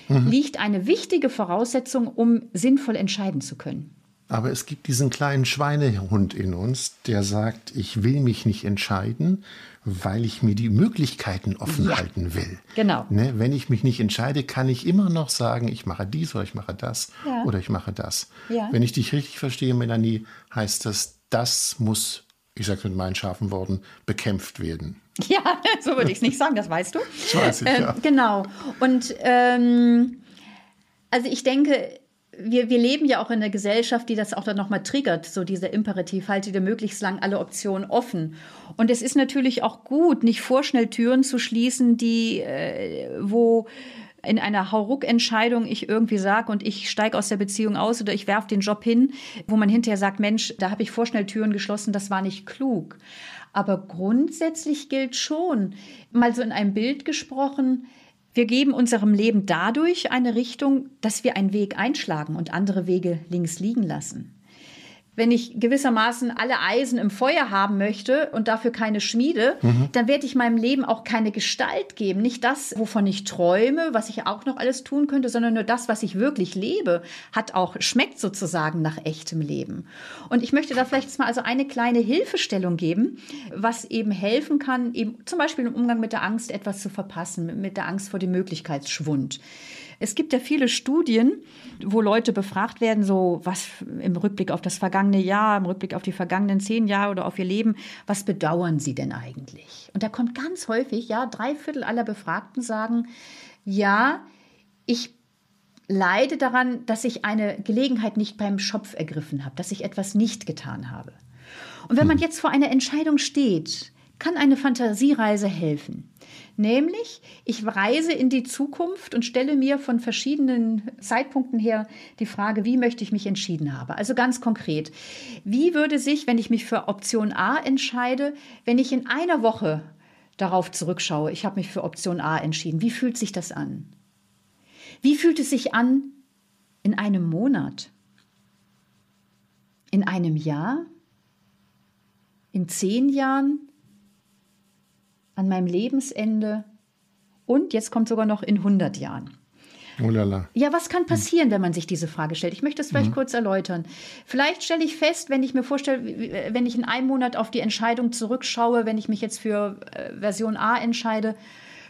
mhm. liegt eine wichtige Voraussetzung, um sinnvoll entscheiden zu können. Aber es gibt diesen kleinen Schweinehund in uns, der sagt, ich will mich nicht entscheiden, weil ich mir die Möglichkeiten offen ja, halten will. Genau. Ne? Wenn ich mich nicht entscheide, kann ich immer noch sagen, ich mache dies oder ich mache das ja. oder ich mache das. Ja. Wenn ich dich richtig verstehe, Melanie, heißt das, das muss, ich sage mit meinen scharfen Worten, bekämpft werden. Ja, so würde ich es nicht sagen, das weißt du. Das weiß ich, ähm, ja. Genau. Und ähm, also ich denke, wir, wir leben ja auch in einer Gesellschaft, die das auch dann nochmal triggert, so dieser Imperativ, halte dir möglichst lang alle Optionen offen. Und es ist natürlich auch gut, nicht vorschnell Türen zu schließen, die, äh, wo in einer Hauruck-Entscheidung ich irgendwie sage und ich steige aus der Beziehung aus oder ich werfe den Job hin, wo man hinterher sagt, Mensch, da habe ich vorschnell Türen geschlossen, das war nicht klug. Aber grundsätzlich gilt schon, mal so in einem Bild gesprochen, wir geben unserem Leben dadurch eine Richtung, dass wir einen Weg einschlagen und andere Wege links liegen lassen wenn ich gewissermaßen alle Eisen im Feuer haben möchte und dafür keine Schmiede, mhm. dann werde ich meinem Leben auch keine Gestalt geben. Nicht das, wovon ich träume, was ich auch noch alles tun könnte, sondern nur das, was ich wirklich lebe, hat auch, schmeckt sozusagen nach echtem Leben. Und ich möchte da vielleicht jetzt mal also eine kleine Hilfestellung geben, was eben helfen kann, eben zum Beispiel im Umgang mit der Angst etwas zu verpassen, mit der Angst vor dem Möglichkeitsschwund. Es gibt ja viele Studien, wo Leute befragt werden, so was im Rückblick auf das vergangene Jahr, im Rückblick auf die vergangenen zehn Jahre oder auf ihr Leben, was bedauern sie denn eigentlich? Und da kommt ganz häufig, ja, drei Viertel aller Befragten sagen, ja, ich leide daran, dass ich eine Gelegenheit nicht beim Schopf ergriffen habe, dass ich etwas nicht getan habe. Und wenn man hm. jetzt vor einer Entscheidung steht, kann eine Fantasiereise helfen. Nämlich, ich reise in die Zukunft und stelle mir von verschiedenen Zeitpunkten her die Frage, wie möchte ich mich entschieden haben. Also ganz konkret, wie würde sich, wenn ich mich für Option A entscheide, wenn ich in einer Woche darauf zurückschaue, ich habe mich für Option A entschieden, wie fühlt sich das an? Wie fühlt es sich an in einem Monat? In einem Jahr? In zehn Jahren? An meinem Lebensende und jetzt kommt sogar noch in 100 Jahren. Oh lala. Ja, was kann passieren, wenn man sich diese Frage stellt? Ich möchte es vielleicht mhm. kurz erläutern. Vielleicht stelle ich fest, wenn ich mir vorstelle, wenn ich in einem Monat auf die Entscheidung zurückschaue, wenn ich mich jetzt für äh, Version A entscheide,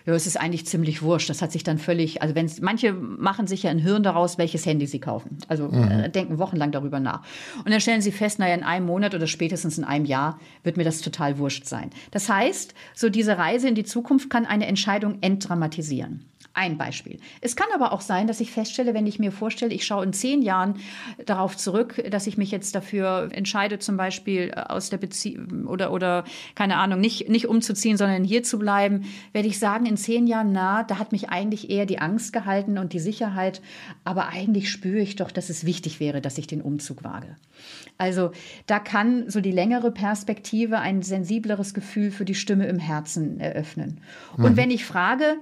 ja, es ist eigentlich ziemlich wurscht. Das hat sich dann völlig, also wenn manche machen sich ja ein Hirn daraus, welches Handy sie kaufen. Also mhm. äh, denken wochenlang darüber nach. Und dann stellen sie fest, naja, in einem Monat oder spätestens in einem Jahr wird mir das total wurscht sein. Das heißt, so diese Reise in die Zukunft kann eine Entscheidung entdramatisieren. Ein Beispiel. Es kann aber auch sein, dass ich feststelle, wenn ich mir vorstelle, ich schaue in zehn Jahren darauf zurück, dass ich mich jetzt dafür entscheide, zum Beispiel äh, aus der Beziehung oder, oder keine Ahnung, nicht, nicht umzuziehen, sondern hier zu bleiben, werde ich sagen, in zehn Jahren, na, da hat mich eigentlich eher die Angst gehalten und die Sicherheit, aber eigentlich spüre ich doch, dass es wichtig wäre, dass ich den Umzug wage. Also da kann so die längere Perspektive ein sensibleres Gefühl für die Stimme im Herzen eröffnen. Und mhm. wenn ich frage,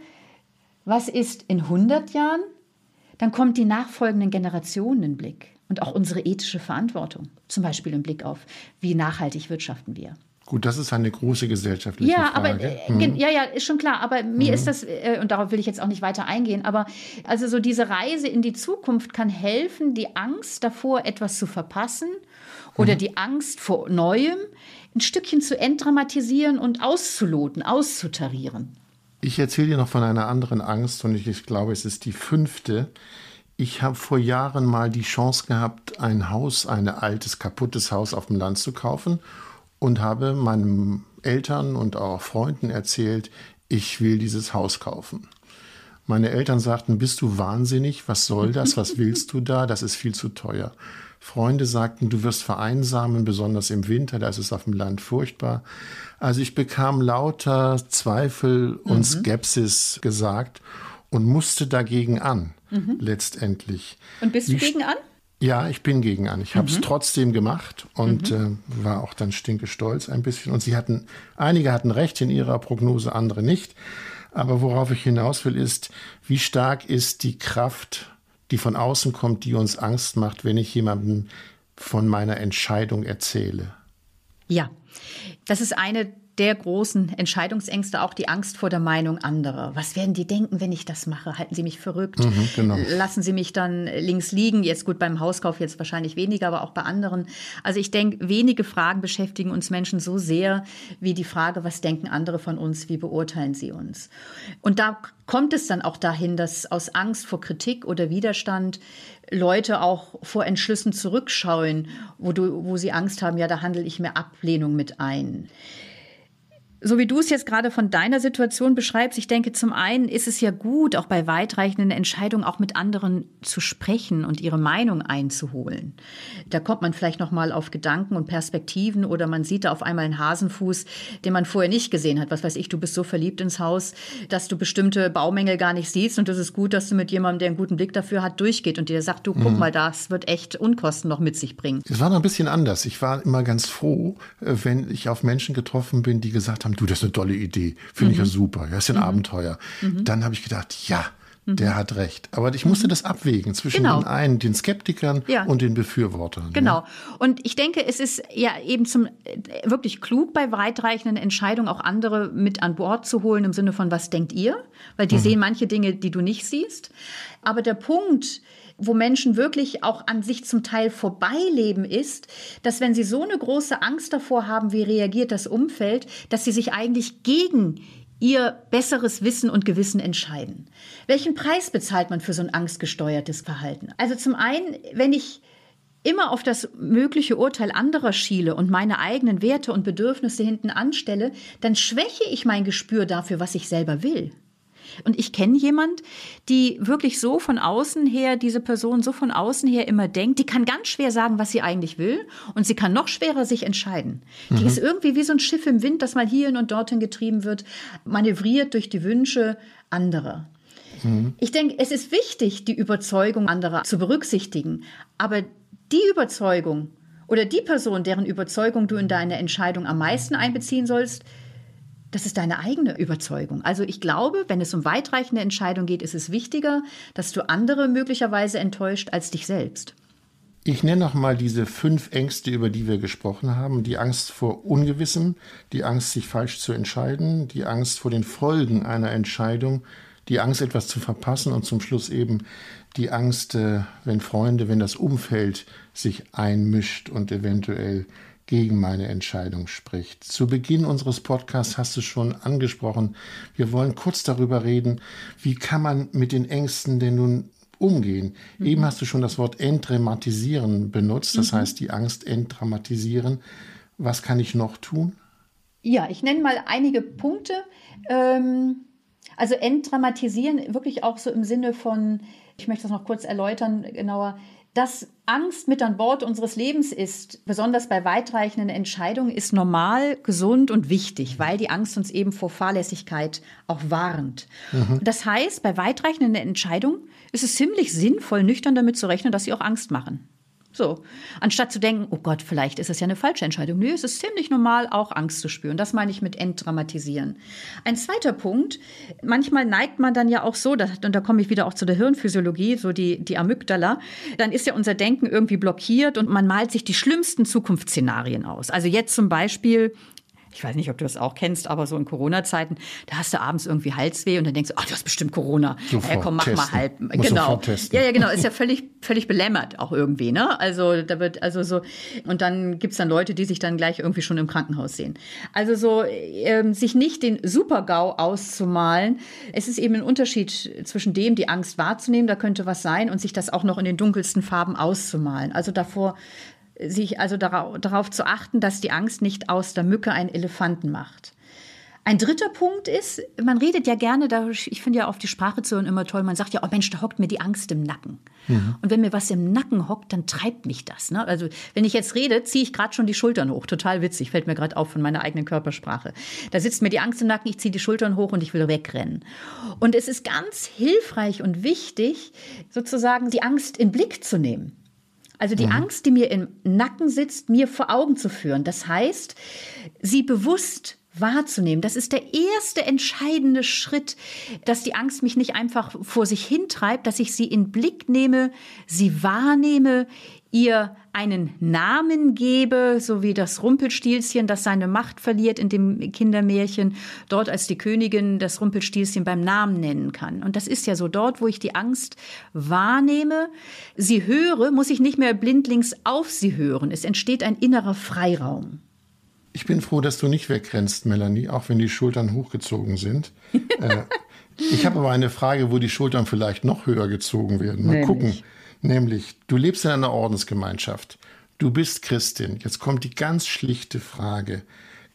was ist in 100 Jahren? Dann kommt die nachfolgenden Generationen in Blick und auch unsere ethische Verantwortung, zum Beispiel im Blick auf, wie nachhaltig wirtschaften wir. Gut, das ist eine große gesellschaftliche ja, Frage. Aber, äh, mhm. Ja, ja, ist schon klar. Aber mir mhm. ist das, äh, und darauf will ich jetzt auch nicht weiter eingehen, aber also so diese Reise in die Zukunft kann helfen, die Angst davor, etwas zu verpassen oder mhm. die Angst vor Neuem ein Stückchen zu entdramatisieren und auszuloten, auszutarieren. Ich erzähle dir noch von einer anderen Angst und ich, ich glaube, es ist die fünfte. Ich habe vor Jahren mal die Chance gehabt, ein Haus, ein altes, kaputtes Haus auf dem Land zu kaufen und habe meinen Eltern und auch Freunden erzählt, ich will dieses Haus kaufen. Meine Eltern sagten, bist du wahnsinnig? Was soll das? Was willst du da? Das ist viel zu teuer. Freunde sagten, du wirst vereinsamen, besonders im Winter, da ist es auf dem Land furchtbar. Also ich bekam lauter Zweifel und mhm. Skepsis gesagt und musste dagegen an, mhm. letztendlich. Und bist du Wie, gegen an? Ja, ich bin gegen an. Ich habe es mhm. trotzdem gemacht und mhm. äh, war auch dann stinke stolz ein bisschen. Und sie hatten, einige hatten recht in ihrer Prognose, andere nicht. Aber worauf ich hinaus will, ist, wie stark ist die Kraft, die von außen kommt, die uns Angst macht, wenn ich jemandem von meiner Entscheidung erzähle? Ja, das ist eine der großen Entscheidungsängste auch die Angst vor der Meinung anderer. Was werden die denken, wenn ich das mache? Halten sie mich verrückt? Mhm, genau. Lassen sie mich dann links liegen? Jetzt gut beim Hauskauf jetzt wahrscheinlich weniger, aber auch bei anderen. Also ich denke, wenige Fragen beschäftigen uns Menschen so sehr wie die Frage, was denken andere von uns? Wie beurteilen sie uns? Und da kommt es dann auch dahin, dass aus Angst vor Kritik oder Widerstand Leute auch vor Entschlüssen zurückschauen, wo, du, wo sie Angst haben, ja, da handle ich mir Ablehnung mit ein. So wie du es jetzt gerade von deiner Situation beschreibst, ich denke, zum einen ist es ja gut, auch bei weitreichenden Entscheidungen auch mit anderen zu sprechen und ihre Meinung einzuholen. Da kommt man vielleicht noch mal auf Gedanken und Perspektiven oder man sieht da auf einmal einen Hasenfuß, den man vorher nicht gesehen hat. Was weiß ich, du bist so verliebt ins Haus, dass du bestimmte Baumängel gar nicht siehst und es ist gut, dass du mit jemandem, der einen guten Blick dafür hat, durchgeht und dir sagt, du guck mhm. mal, das wird echt Unkosten noch mit sich bringen. Es war noch ein bisschen anders. Ich war immer ganz froh, äh, wenn ich auf Menschen getroffen bin, die gesagt haben, haben, du, das ist eine tolle Idee, finde mhm. ich ja mhm. super, das ist ein mhm. Abenteuer. Mhm. Dann habe ich gedacht, ja, mhm. der hat recht. Aber ich musste das abwägen zwischen genau. den einen, den Skeptikern ja. und den Befürwortern. Genau. Ja. Und ich denke, es ist ja eben zum wirklich klug bei weitreichenden Entscheidungen auch andere mit an Bord zu holen im Sinne von was denkt ihr? Weil die mhm. sehen manche Dinge, die du nicht siehst. Aber der Punkt, wo Menschen wirklich auch an sich zum Teil vorbeileben, ist, dass wenn sie so eine große Angst davor haben, wie reagiert das Umfeld, dass sie sich eigentlich gegen ihr besseres Wissen und Gewissen entscheiden. Welchen Preis bezahlt man für so ein angstgesteuertes Verhalten? Also zum einen, wenn ich immer auf das mögliche Urteil anderer schiele und meine eigenen Werte und Bedürfnisse hinten anstelle, dann schwäche ich mein Gespür dafür, was ich selber will. Und ich kenne jemand, die wirklich so von außen her, diese Person so von außen her immer denkt, die kann ganz schwer sagen, was sie eigentlich will und sie kann noch schwerer sich entscheiden. Mhm. Die ist irgendwie wie so ein Schiff im Wind, das mal hierhin und dorthin getrieben wird, manövriert durch die Wünsche anderer. Mhm. Ich denke, es ist wichtig, die Überzeugung anderer zu berücksichtigen, aber die Überzeugung oder die Person, deren Überzeugung du in deine Entscheidung am meisten einbeziehen sollst, das ist deine eigene Überzeugung. Also ich glaube, wenn es um weitreichende Entscheidungen geht, ist es wichtiger, dass du andere möglicherweise enttäuscht als dich selbst. Ich nenne noch mal diese fünf Ängste, über die wir gesprochen haben. Die Angst vor Ungewissem, die Angst, sich falsch zu entscheiden, die Angst vor den Folgen einer Entscheidung, die Angst, etwas zu verpassen und zum Schluss eben die Angst, äh, wenn Freunde, wenn das Umfeld sich einmischt und eventuell gegen meine Entscheidung spricht. Zu Beginn unseres Podcasts hast du schon angesprochen, wir wollen kurz darüber reden, wie kann man mit den Ängsten denn nun umgehen. Mhm. Eben hast du schon das Wort entdramatisieren benutzt, das mhm. heißt die Angst entdramatisieren. Was kann ich noch tun? Ja, ich nenne mal einige Punkte. Ähm, also entdramatisieren wirklich auch so im Sinne von, ich möchte das noch kurz erläutern genauer, dass Angst mit an Bord unseres Lebens ist, besonders bei weitreichenden Entscheidungen, ist normal, gesund und wichtig, weil die Angst uns eben vor Fahrlässigkeit auch warnt. Mhm. Das heißt, bei weitreichenden Entscheidungen ist es ziemlich sinnvoll, nüchtern damit zu rechnen, dass sie auch Angst machen. So, anstatt zu denken, oh Gott, vielleicht ist es ja eine falsche Entscheidung. Nö, es ist ziemlich normal, auch Angst zu spüren. Das meine ich mit entdramatisieren. Ein zweiter Punkt, manchmal neigt man dann ja auch so, und da komme ich wieder auch zu der Hirnphysiologie, so die, die Amygdala, dann ist ja unser Denken irgendwie blockiert und man malt sich die schlimmsten Zukunftsszenarien aus. Also jetzt zum Beispiel, ich weiß nicht, ob du das auch kennst, aber so in Corona-Zeiten, da hast du abends irgendwie Halsweh und dann denkst du, ach, du hast bestimmt Corona. Sofort ja, komm, mach testen. mal halb. Muss genau. Ja, ja, genau. Ist ja völlig, völlig belämmert auch irgendwie, ne? Also da wird, also so, und dann gibt's dann Leute, die sich dann gleich irgendwie schon im Krankenhaus sehen. Also so, ähm, sich nicht den Super-GAU auszumalen. Es ist eben ein Unterschied zwischen dem, die Angst wahrzunehmen, da könnte was sein, und sich das auch noch in den dunkelsten Farben auszumalen. Also davor sich also darauf, darauf zu achten, dass die Angst nicht aus der Mücke einen Elefanten macht. Ein dritter Punkt ist, man redet ja gerne, da, ich finde ja auf die Sprache zu hören immer toll, man sagt ja, oh Mensch, da hockt mir die Angst im Nacken. Mhm. Und wenn mir was im Nacken hockt, dann treibt mich das. Ne? Also wenn ich jetzt rede, ziehe ich gerade schon die Schultern hoch. Total witzig, fällt mir gerade auf von meiner eigenen Körpersprache. Da sitzt mir die Angst im Nacken, ich ziehe die Schultern hoch und ich will wegrennen. Und es ist ganz hilfreich und wichtig, sozusagen die Angst in Blick zu nehmen. Also die mhm. Angst, die mir im Nacken sitzt, mir vor Augen zu führen. Das heißt, sie bewusst wahrzunehmen. Das ist der erste entscheidende Schritt, dass die Angst mich nicht einfach vor sich hintreibt, dass ich sie in Blick nehme, sie wahrnehme, ihr einen Namen gebe, so wie das Rumpelstilzchen, das seine Macht verliert in dem Kindermärchen, dort als die Königin das Rumpelstilzchen beim Namen nennen kann. Und das ist ja so, dort, wo ich die Angst wahrnehme, sie höre, muss ich nicht mehr blindlings auf sie hören. Es entsteht ein innerer Freiraum. Ich bin froh, dass du nicht wegrennst, Melanie, auch wenn die Schultern hochgezogen sind. äh, ich habe aber eine Frage, wo die Schultern vielleicht noch höher gezogen werden. Mal Nämlich. gucken. Nämlich, du lebst in einer Ordensgemeinschaft. Du bist Christin. Jetzt kommt die ganz schlichte Frage.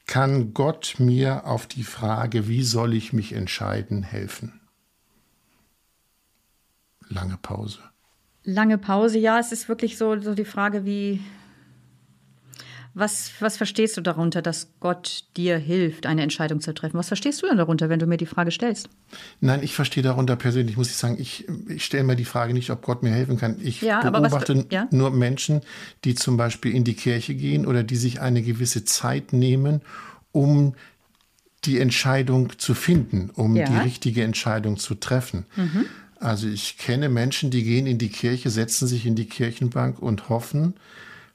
Kann Gott mir auf die Frage, wie soll ich mich entscheiden, helfen? Lange Pause. Lange Pause, ja, es ist wirklich so, so die Frage, wie, was, was verstehst du darunter, dass Gott dir hilft, eine Entscheidung zu treffen? Was verstehst du denn darunter, wenn du mir die Frage stellst? Nein, ich verstehe darunter persönlich, muss ich sagen, ich, ich stelle mir die Frage nicht, ob Gott mir helfen kann. Ich ja, beobachte was, ja? nur Menschen, die zum Beispiel in die Kirche gehen oder die sich eine gewisse Zeit nehmen, um die Entscheidung zu finden, um ja. die richtige Entscheidung zu treffen. Mhm. Also ich kenne Menschen, die gehen in die Kirche, setzen sich in die Kirchenbank und hoffen,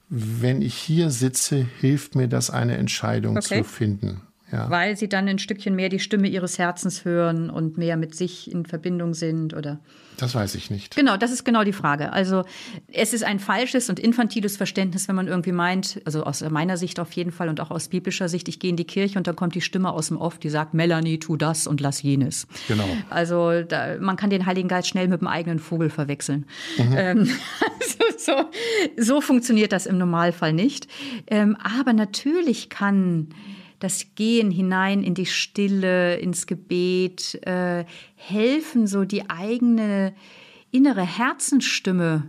wenn ich hier sitze, hilft mir das, eine Entscheidung okay. zu finden. Ja. Weil sie dann ein Stückchen mehr die Stimme ihres Herzens hören und mehr mit sich in Verbindung sind, oder? Das weiß ich nicht. Genau, das ist genau die Frage. Also es ist ein falsches und infantiles Verständnis, wenn man irgendwie meint, also aus meiner Sicht auf jeden Fall und auch aus biblischer Sicht, ich gehe in die Kirche und dann kommt die Stimme aus dem Off, die sagt, Melanie, tu das und lass jenes. Genau. Also da, man kann den Heiligen Geist schnell mit dem eigenen Vogel verwechseln. Mhm. Ähm, so, so funktioniert das im Normalfall nicht. Ähm, aber natürlich kann das Gehen hinein in die Stille, ins Gebet äh, helfen, so die eigene innere Herzensstimme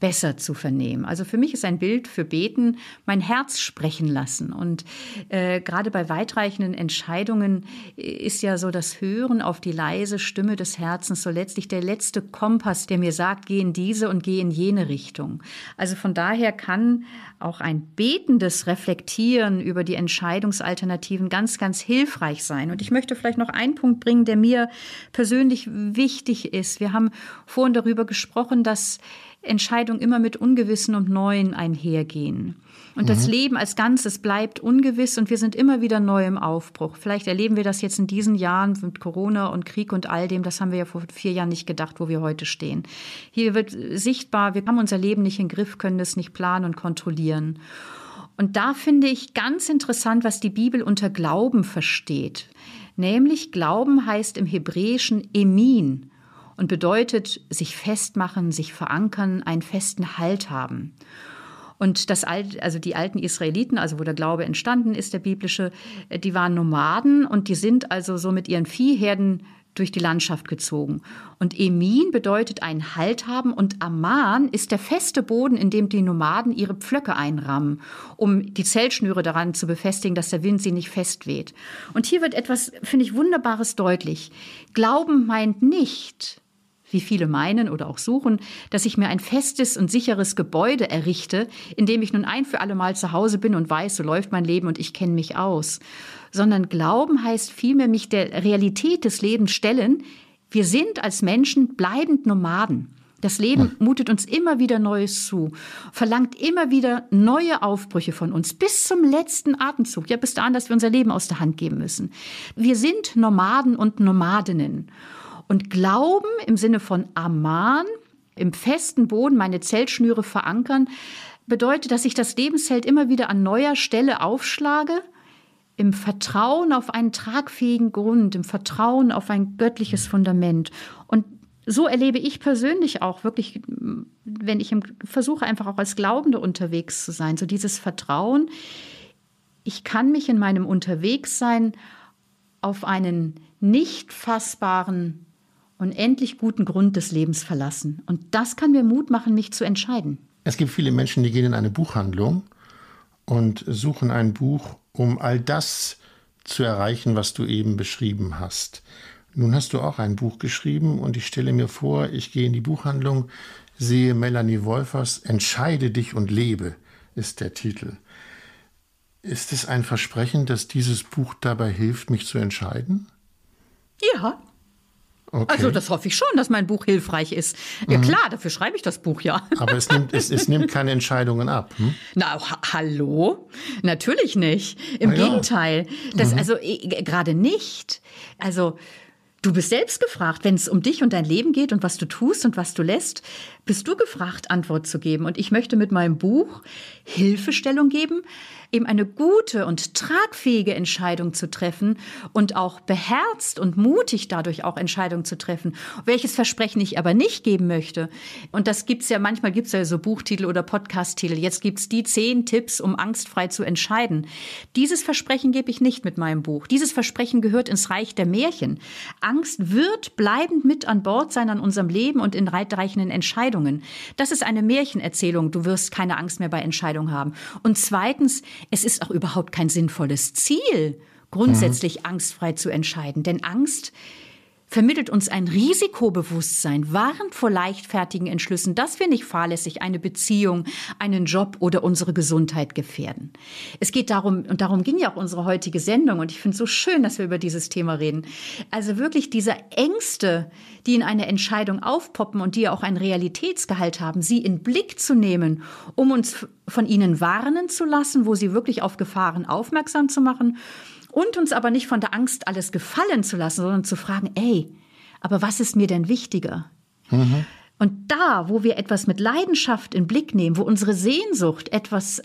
besser zu vernehmen. Also für mich ist ein Bild für Beten mein Herz sprechen lassen. Und äh, gerade bei weitreichenden Entscheidungen ist ja so das Hören auf die leise Stimme des Herzens so letztlich der letzte Kompass, der mir sagt, geh in diese und geh in jene Richtung. Also von daher kann auch ein betendes Reflektieren über die Entscheidungsalternativen ganz, ganz hilfreich sein. Und ich möchte vielleicht noch einen Punkt bringen, der mir persönlich wichtig ist. Wir haben vorhin darüber gesprochen, dass Entscheidungen immer mit Ungewissen und Neuen einhergehen. Und mhm. das Leben als Ganzes bleibt ungewiss und wir sind immer wieder neu im Aufbruch. Vielleicht erleben wir das jetzt in diesen Jahren mit Corona und Krieg und all dem. Das haben wir ja vor vier Jahren nicht gedacht, wo wir heute stehen. Hier wird sichtbar, wir haben unser Leben nicht im Griff, können es nicht planen und kontrollieren. Und da finde ich ganz interessant, was die Bibel unter Glauben versteht. Nämlich Glauben heißt im Hebräischen Emin und bedeutet sich festmachen, sich verankern, einen festen Halt haben. Und das alt, also die alten Israeliten, also wo der Glaube entstanden ist, der biblische, die waren Nomaden und die sind also so mit ihren Viehherden durch die Landschaft gezogen. Und Emin bedeutet einen Halt haben und Aman ist der feste Boden, in dem die Nomaden ihre Pflöcke einrammen, um die Zellschnüre daran zu befestigen, dass der Wind sie nicht festweht. Und hier wird etwas, finde ich, Wunderbares deutlich. Glauben meint nicht, wie viele meinen oder auch suchen, dass ich mir ein festes und sicheres Gebäude errichte, in dem ich nun ein für alle Mal zu Hause bin und weiß, so läuft mein Leben und ich kenne mich aus. Sondern Glauben heißt vielmehr mich der Realität des Lebens stellen. Wir sind als Menschen bleibend Nomaden. Das Leben mutet uns immer wieder Neues zu, verlangt immer wieder neue Aufbrüche von uns, bis zum letzten Atemzug, ja, bis dahin, dass wir unser Leben aus der Hand geben müssen. Wir sind Nomaden und Nomadinnen. Und Glauben im Sinne von Aman, im festen Boden meine Zeltschnüre verankern, bedeutet, dass ich das Lebenszelt immer wieder an neuer Stelle aufschlage, im Vertrauen auf einen tragfähigen Grund, im Vertrauen auf ein göttliches Fundament. Und so erlebe ich persönlich auch wirklich, wenn ich versuche, einfach auch als Glaubende unterwegs zu sein, so dieses Vertrauen. Ich kann mich in meinem Unterwegssein auf einen nicht fassbaren, unendlich guten Grund des Lebens verlassen. Und das kann mir Mut machen, mich zu entscheiden. Es gibt viele Menschen, die gehen in eine Buchhandlung und suchen ein Buch, um all das zu erreichen, was du eben beschrieben hast. Nun hast du auch ein Buch geschrieben und ich stelle mir vor, ich gehe in die Buchhandlung, sehe Melanie Wolfers, Entscheide dich und lebe, ist der Titel. Ist es ein Versprechen, dass dieses Buch dabei hilft, mich zu entscheiden? Ja. Okay. Also das hoffe ich schon, dass mein Buch hilfreich ist. Ja mhm. klar, dafür schreibe ich das Buch ja. Aber es nimmt, es, es nimmt keine Entscheidungen ab. Hm? Na, ha hallo? Natürlich nicht. Im ja. Gegenteil. Das, mhm. Also gerade nicht. Also Du bist selbst gefragt, wenn es um dich und dein Leben geht und was du tust und was du lässt, bist du gefragt, Antwort zu geben. Und ich möchte mit meinem Buch Hilfestellung geben, eben eine gute und tragfähige Entscheidung zu treffen und auch beherzt und mutig dadurch auch Entscheidungen zu treffen. Welches Versprechen ich aber nicht geben möchte. Und das gibt's ja, manchmal gibt's ja so Buchtitel oder Podcasttitel. Jetzt gibt's die zehn Tipps, um angstfrei zu entscheiden. Dieses Versprechen gebe ich nicht mit meinem Buch. Dieses Versprechen gehört ins Reich der Märchen. Angst wird bleibend mit an Bord sein an unserem Leben und in weitreichenden Entscheidungen. Das ist eine Märchenerzählung. Du wirst keine Angst mehr bei Entscheidungen haben. Und zweitens, es ist auch überhaupt kein sinnvolles Ziel, grundsätzlich mhm. angstfrei zu entscheiden. Denn Angst vermittelt uns ein Risikobewusstsein, warnt vor leichtfertigen Entschlüssen, dass wir nicht fahrlässig eine Beziehung, einen Job oder unsere Gesundheit gefährden. Es geht darum, und darum ging ja auch unsere heutige Sendung, und ich finde es so schön, dass wir über dieses Thema reden. Also wirklich diese Ängste, die in einer Entscheidung aufpoppen und die auch einen Realitätsgehalt haben, sie in Blick zu nehmen, um uns von ihnen warnen zu lassen, wo sie wirklich auf Gefahren aufmerksam zu machen und uns aber nicht von der Angst alles gefallen zu lassen, sondern zu fragen, ey, aber was ist mir denn wichtiger? Mhm. Und da, wo wir etwas mit Leidenschaft in Blick nehmen, wo unsere Sehnsucht, etwas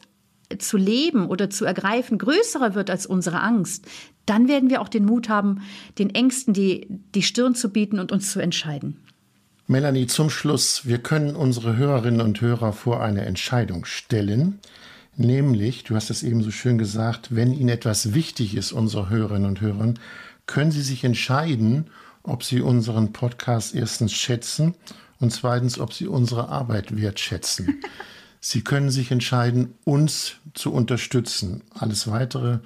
zu leben oder zu ergreifen, größer wird als unsere Angst, dann werden wir auch den Mut haben, den Ängsten die, die Stirn zu bieten und uns zu entscheiden. Melanie, zum Schluss, wir können unsere Hörerinnen und Hörer vor eine Entscheidung stellen. Nämlich, du hast es eben so schön gesagt, wenn Ihnen etwas wichtig ist, unsere Hörerinnen und Hörer, können Sie sich entscheiden, ob Sie unseren Podcast erstens schätzen und zweitens, ob Sie unsere Arbeit wertschätzen. Sie können sich entscheiden, uns zu unterstützen. Alles Weitere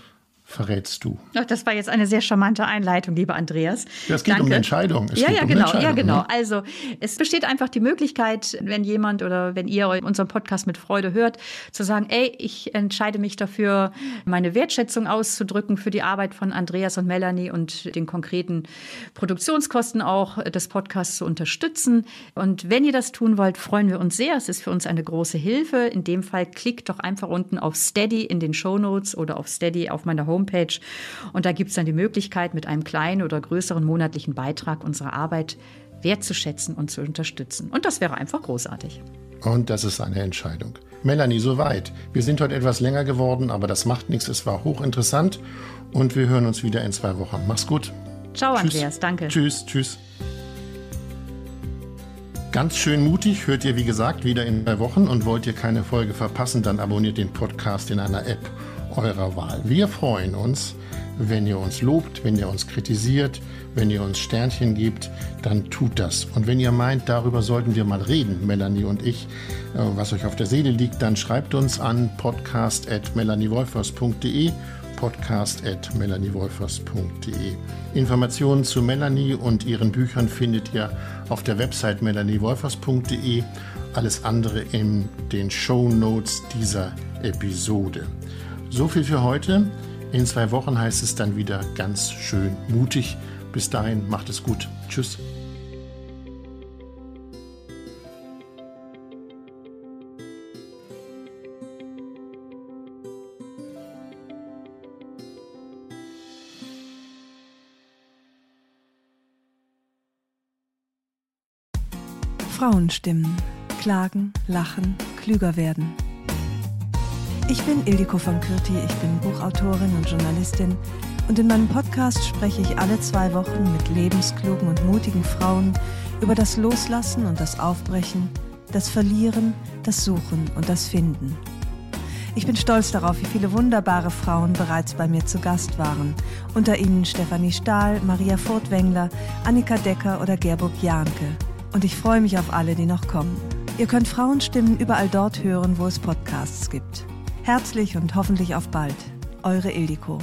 verrätst du. Ach, das war jetzt eine sehr charmante Einleitung, lieber Andreas. Ja, es geht Danke. um Entscheidung. Es ja, ja, um genau, ja, genau. Ne? Also es besteht einfach die Möglichkeit, wenn jemand oder wenn ihr unseren Podcast mit Freude hört, zu sagen, ey, ich entscheide mich dafür, meine Wertschätzung auszudrücken für die Arbeit von Andreas und Melanie und den konkreten Produktionskosten auch des Podcasts zu unterstützen. Und wenn ihr das tun wollt, freuen wir uns sehr. Es ist für uns eine große Hilfe. In dem Fall klickt doch einfach unten auf Steady in den Show Notes oder auf Steady auf meiner Homepage Homepage. Und da gibt es dann die Möglichkeit, mit einem kleinen oder größeren monatlichen Beitrag unsere Arbeit wertzuschätzen und zu unterstützen. Und das wäre einfach großartig. Und das ist eine Entscheidung. Melanie, soweit. Wir sind heute etwas länger geworden, aber das macht nichts. Es war hochinteressant und wir hören uns wieder in zwei Wochen. Mach's gut. Ciao, tschüss. Andreas. Danke. Tschüss, tschüss. Ganz schön mutig hört ihr, wie gesagt, wieder in zwei Wochen und wollt ihr keine Folge verpassen, dann abonniert den Podcast in einer App eurer Wahl. Wir freuen uns, wenn ihr uns lobt, wenn ihr uns kritisiert, wenn ihr uns Sternchen gebt, dann tut das. Und wenn ihr meint, darüber sollten wir mal reden, Melanie und ich, äh, was euch auf der Seele liegt, dann schreibt uns an podcast.melaniewolfers.de podcast.melaniewolfers.de. Informationen zu Melanie und ihren Büchern findet ihr auf der Website melaniewolfers.de. Alles andere in den Show Notes dieser Episode. So viel für heute. In zwei Wochen heißt es dann wieder ganz schön mutig. Bis dahin, macht es gut. Tschüss. Frauenstimmen. Klagen, lachen, klüger werden. Ich bin Ildiko von Kürti, ich bin Buchautorin und Journalistin und in meinem Podcast spreche ich alle zwei Wochen mit lebensklugen und mutigen Frauen über das Loslassen und das Aufbrechen, das Verlieren, das Suchen und das Finden. Ich bin stolz darauf, wie viele wunderbare Frauen bereits bei mir zu Gast waren. Unter ihnen Stefanie Stahl, Maria Furtwängler, Annika Decker oder Gerburg Jahnke. Und ich freue mich auf alle, die noch kommen. Ihr könnt Frauenstimmen überall dort hören, wo es Podcasts gibt. Herzlich und hoffentlich auf bald. Eure Ildiko.